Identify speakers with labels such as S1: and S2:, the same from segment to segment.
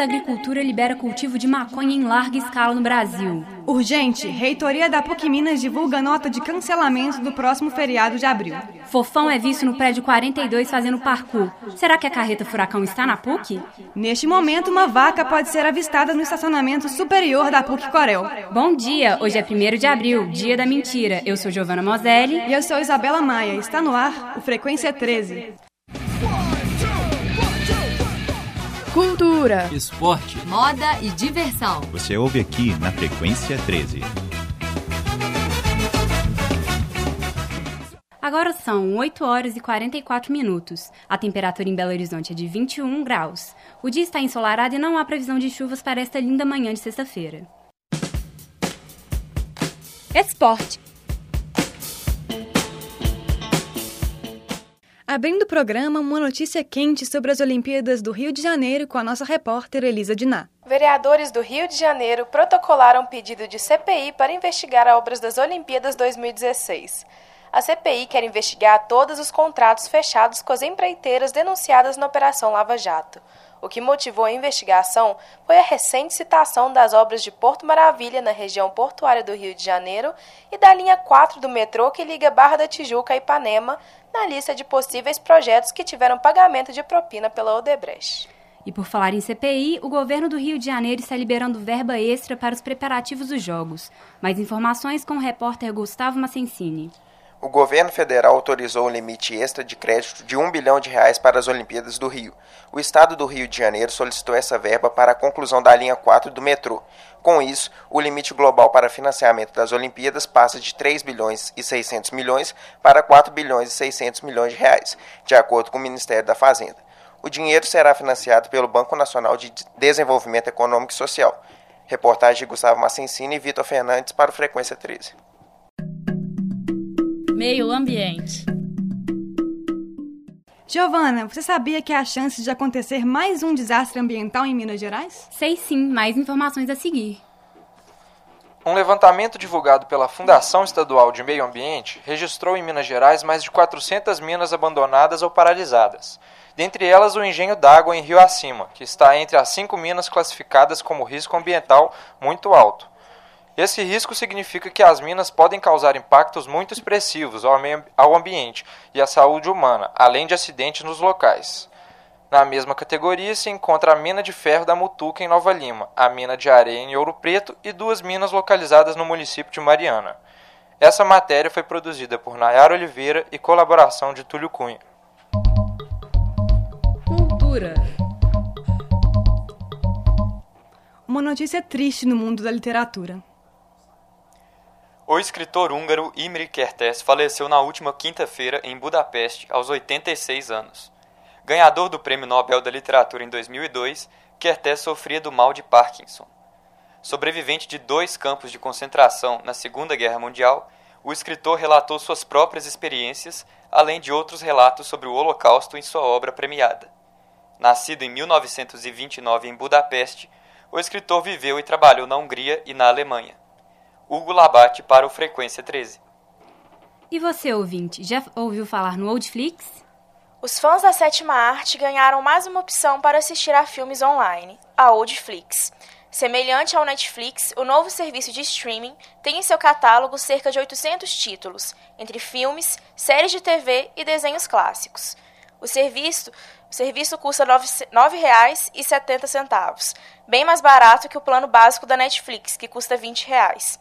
S1: da Agricultura libera cultivo de maconha em larga escala no Brasil.
S2: Urgente, reitoria da PUC Minas divulga nota de cancelamento do próximo feriado de abril.
S1: Fofão é visto no prédio 42 fazendo parkour. Será que a carreta furacão está na PUC?
S2: Neste momento, uma vaca pode ser avistada no estacionamento superior da PUC Corel.
S1: Bom dia, hoje é 1 de abril, dia da mentira. Eu sou Giovana Moselli.
S2: E eu sou Isabela Maia. Está no ar o Frequência 13.
S3: Cultura,
S4: esporte,
S5: moda e diversão.
S6: Você ouve aqui na Frequência 13.
S1: Agora são 8 horas e 44 minutos. A temperatura em Belo Horizonte é de 21 graus. O dia está ensolarado e não há previsão de chuvas para esta linda manhã de sexta-feira. Esporte.
S2: Abrindo o programa, uma notícia quente sobre as Olimpíadas do Rio de Janeiro com a nossa repórter Elisa Diná.
S7: Vereadores do Rio de Janeiro protocolaram pedido de CPI para investigar obras das Olimpíadas 2016. A CPI quer investigar todos os contratos fechados com as empreiteiras denunciadas na Operação Lava Jato. O que motivou a investigação foi a recente citação das obras de Porto Maravilha, na região portuária do Rio de Janeiro, e da linha 4 do metrô que liga Barra da Tijuca a Ipanema, na lista de possíveis projetos que tiveram pagamento de propina pela Odebrecht.
S1: E por falar em CPI, o governo do Rio de Janeiro está liberando verba extra para os preparativos dos Jogos. Mais informações com o repórter Gustavo Massensini
S8: o governo federal autorizou um limite extra de crédito de 1 bilhão de reais para as Olimpíadas do Rio. O estado do Rio de Janeiro solicitou essa verba para a conclusão da linha 4 do metrô. Com isso, o limite global para financiamento das Olimpíadas passa de 3 bilhões e 600 milhões para 4 bilhões e 600 milhões de reais, de acordo com o Ministério da Fazenda. O dinheiro será financiado pelo Banco Nacional de Desenvolvimento Econômico e Social. Reportagem de Gustavo Massensini e Vitor Fernandes para o Frequência 13
S9: meio ambiente.
S2: Giovana, você sabia que há chance de acontecer mais um desastre ambiental em Minas Gerais?
S1: Sei sim, mais informações a seguir.
S10: Um levantamento divulgado pela Fundação Estadual de Meio Ambiente registrou em Minas Gerais mais de 400 minas abandonadas ou paralisadas. Dentre elas, o engenho d'água em Rio Acima, que está entre as cinco minas classificadas como risco ambiental muito alto. Esse risco significa que as minas podem causar impactos muito expressivos ao ambiente e à saúde humana, além de acidentes nos locais. Na mesma categoria se encontra a mina de ferro da Mutuca, em Nova Lima, a mina de areia em Ouro Preto e duas minas localizadas no município de Mariana. Essa matéria foi produzida por Nayara Oliveira e colaboração de Túlio Cunha.
S3: Cultura.
S2: Uma notícia triste no mundo da literatura.
S11: O escritor húngaro Imre Kertész faleceu na última quinta-feira em Budapeste, aos 86 anos. Ganhador do Prêmio Nobel da Literatura em 2002, Kertész sofria do mal de Parkinson. Sobrevivente de dois campos de concentração na Segunda Guerra Mundial, o escritor relatou suas próprias experiências, além de outros relatos sobre o Holocausto em sua obra premiada. Nascido em 1929 em Budapeste, o escritor viveu e trabalhou na Hungria e na Alemanha. Hugo Labate para o Frequência 13.
S1: E você, ouvinte, já ouviu falar no Oldflix?
S7: Os fãs da sétima arte ganharam mais uma opção para assistir a filmes online, a Oldflix. Semelhante ao Netflix, o novo serviço de streaming tem em seu catálogo cerca de 800 títulos, entre filmes, séries de TV e desenhos clássicos. O serviço, o serviço custa R$ 9,70, bem mais barato que o plano básico da Netflix, que custa 20 reais.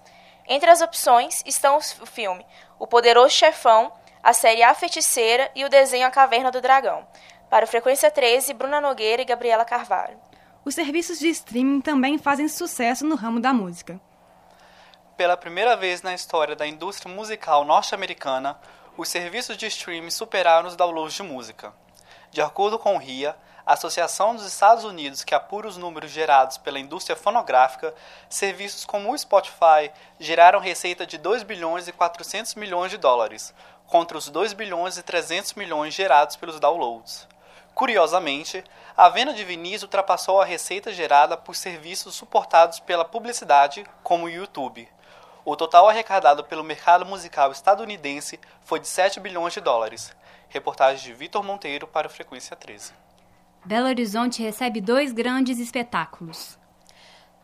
S7: Entre as opções estão o filme O Poderoso Chefão, a série A Feiticeira e o desenho A Caverna do Dragão. Para o Frequência 13, Bruna Nogueira e Gabriela Carvalho.
S2: Os serviços de streaming também fazem sucesso no ramo da música.
S12: Pela primeira vez na história da indústria musical norte-americana, os serviços de streaming superaram os downloads de música. De acordo com o RIA, a Associação dos Estados Unidos, que apura os números gerados pela indústria fonográfica, serviços como o Spotify geraram receita de 2 bilhões e 400 milhões de dólares, contra os 2 bilhões e 300 milhões gerados pelos downloads. Curiosamente, a venda de vinis ultrapassou a receita gerada por serviços suportados pela publicidade, como o YouTube. O total arrecadado pelo mercado musical estadunidense foi de 7 bilhões de dólares. Reportagem de Vitor Monteiro para o Frequência 13.
S1: Belo Horizonte recebe dois grandes espetáculos.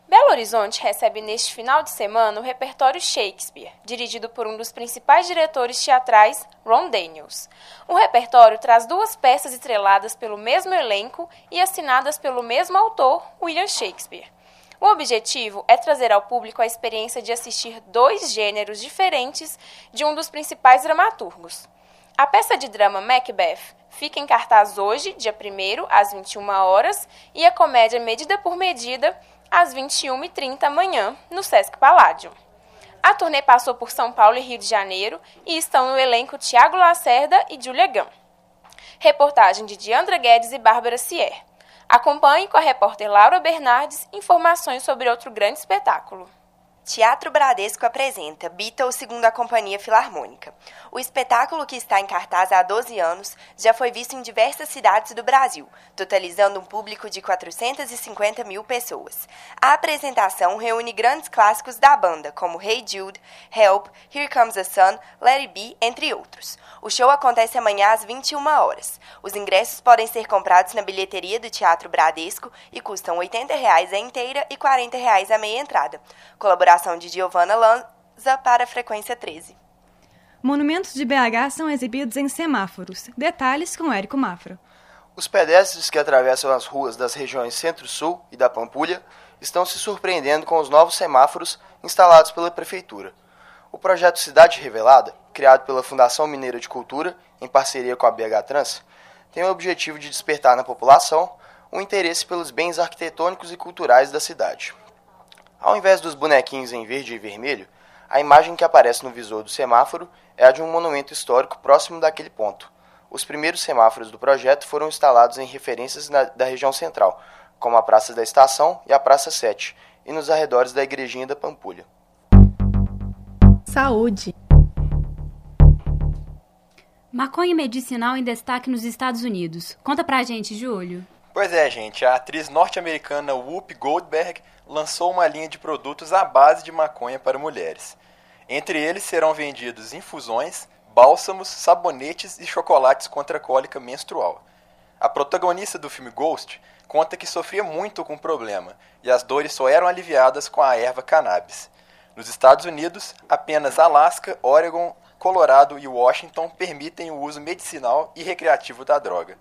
S7: Belo Horizonte recebe neste final de semana o repertório Shakespeare, dirigido por um dos principais diretores teatrais, Ron Daniels. O repertório traz duas peças estreladas pelo mesmo elenco e assinadas pelo mesmo autor, William Shakespeare. O objetivo é trazer ao público a experiência de assistir dois gêneros diferentes de um dos principais dramaturgos. A peça de drama Macbeth fica em cartaz hoje, dia 1 às 21 horas, e a comédia Medida por Medida às 21h30 amanhã, no Sesc Paládio. A turnê passou por São Paulo e Rio de Janeiro e estão no elenco Tiago Lacerda e Julia Gam. Reportagem de Diandra Guedes e Bárbara Sier. Acompanhe com a repórter Laura Bernardes informações sobre outro grande espetáculo.
S3: Teatro Bradesco apresenta Beatles segundo a Companhia Filarmônica. O espetáculo, que está em cartaz há 12 anos, já foi visto em diversas cidades do Brasil, totalizando um público de 450 mil pessoas. A apresentação reúne grandes clássicos da banda, como Hey Jude, Help, Here Comes the Sun, Let It Be, entre outros. O show acontece amanhã às 21 horas. Os ingressos podem ser comprados na bilheteria do Teatro Bradesco e custam R$ 80 a inteira e R$ 40 a meia entrada. Colaboração de Giovanna Lanza para a Frequência 13.
S2: Monumentos de BH são exibidos em semáforos. Detalhes com Érico Mafra.
S4: Os pedestres que atravessam as ruas das regiões Centro-Sul e da Pampulha estão se surpreendendo com os novos semáforos instalados pela Prefeitura. O projeto Cidade Revelada, criado pela Fundação Mineira de Cultura, em parceria com a BH Trans, tem o objetivo de despertar na população o interesse pelos bens arquitetônicos e culturais da cidade. Ao invés dos bonequinhos em verde e vermelho, a imagem que aparece no visor do semáforo é a de um monumento histórico próximo daquele ponto. Os primeiros semáforos do projeto foram instalados em referências na, da região central, como a Praça da Estação e a Praça 7, e nos arredores da Igrejinha da Pampulha.
S2: Saúde.
S1: Maconha medicinal em destaque nos Estados Unidos. Conta pra gente, Júlio.
S13: Pois é, gente. A atriz norte-americana Whoopi Goldberg lançou uma linha de produtos à base de maconha para mulheres. Entre eles serão vendidos infusões, bálsamos, sabonetes e chocolates contra a cólica menstrual. A protagonista do filme Ghost conta que sofria muito com o problema e as dores só eram aliviadas com a erva cannabis. Nos Estados Unidos, apenas Alaska, Oregon, Colorado e Washington permitem o uso medicinal e recreativo da droga.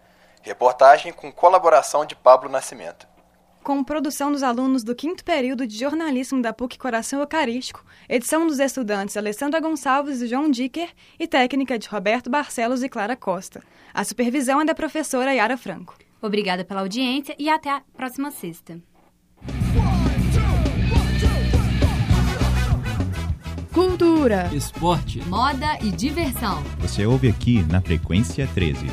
S13: Reportagem com colaboração de Pablo Nascimento
S2: com produção dos alunos do quinto período de jornalismo da PUC Coração Eucarístico, edição dos estudantes Alessandra Gonçalves e João Dicker e técnica de Roberto Barcelos e Clara Costa. A supervisão é da professora Yara Franco.
S1: Obrigada pela audiência e até a próxima sexta.
S2: Cultura,
S5: esporte, moda e diversão.
S6: Você ouve aqui na Frequência 13.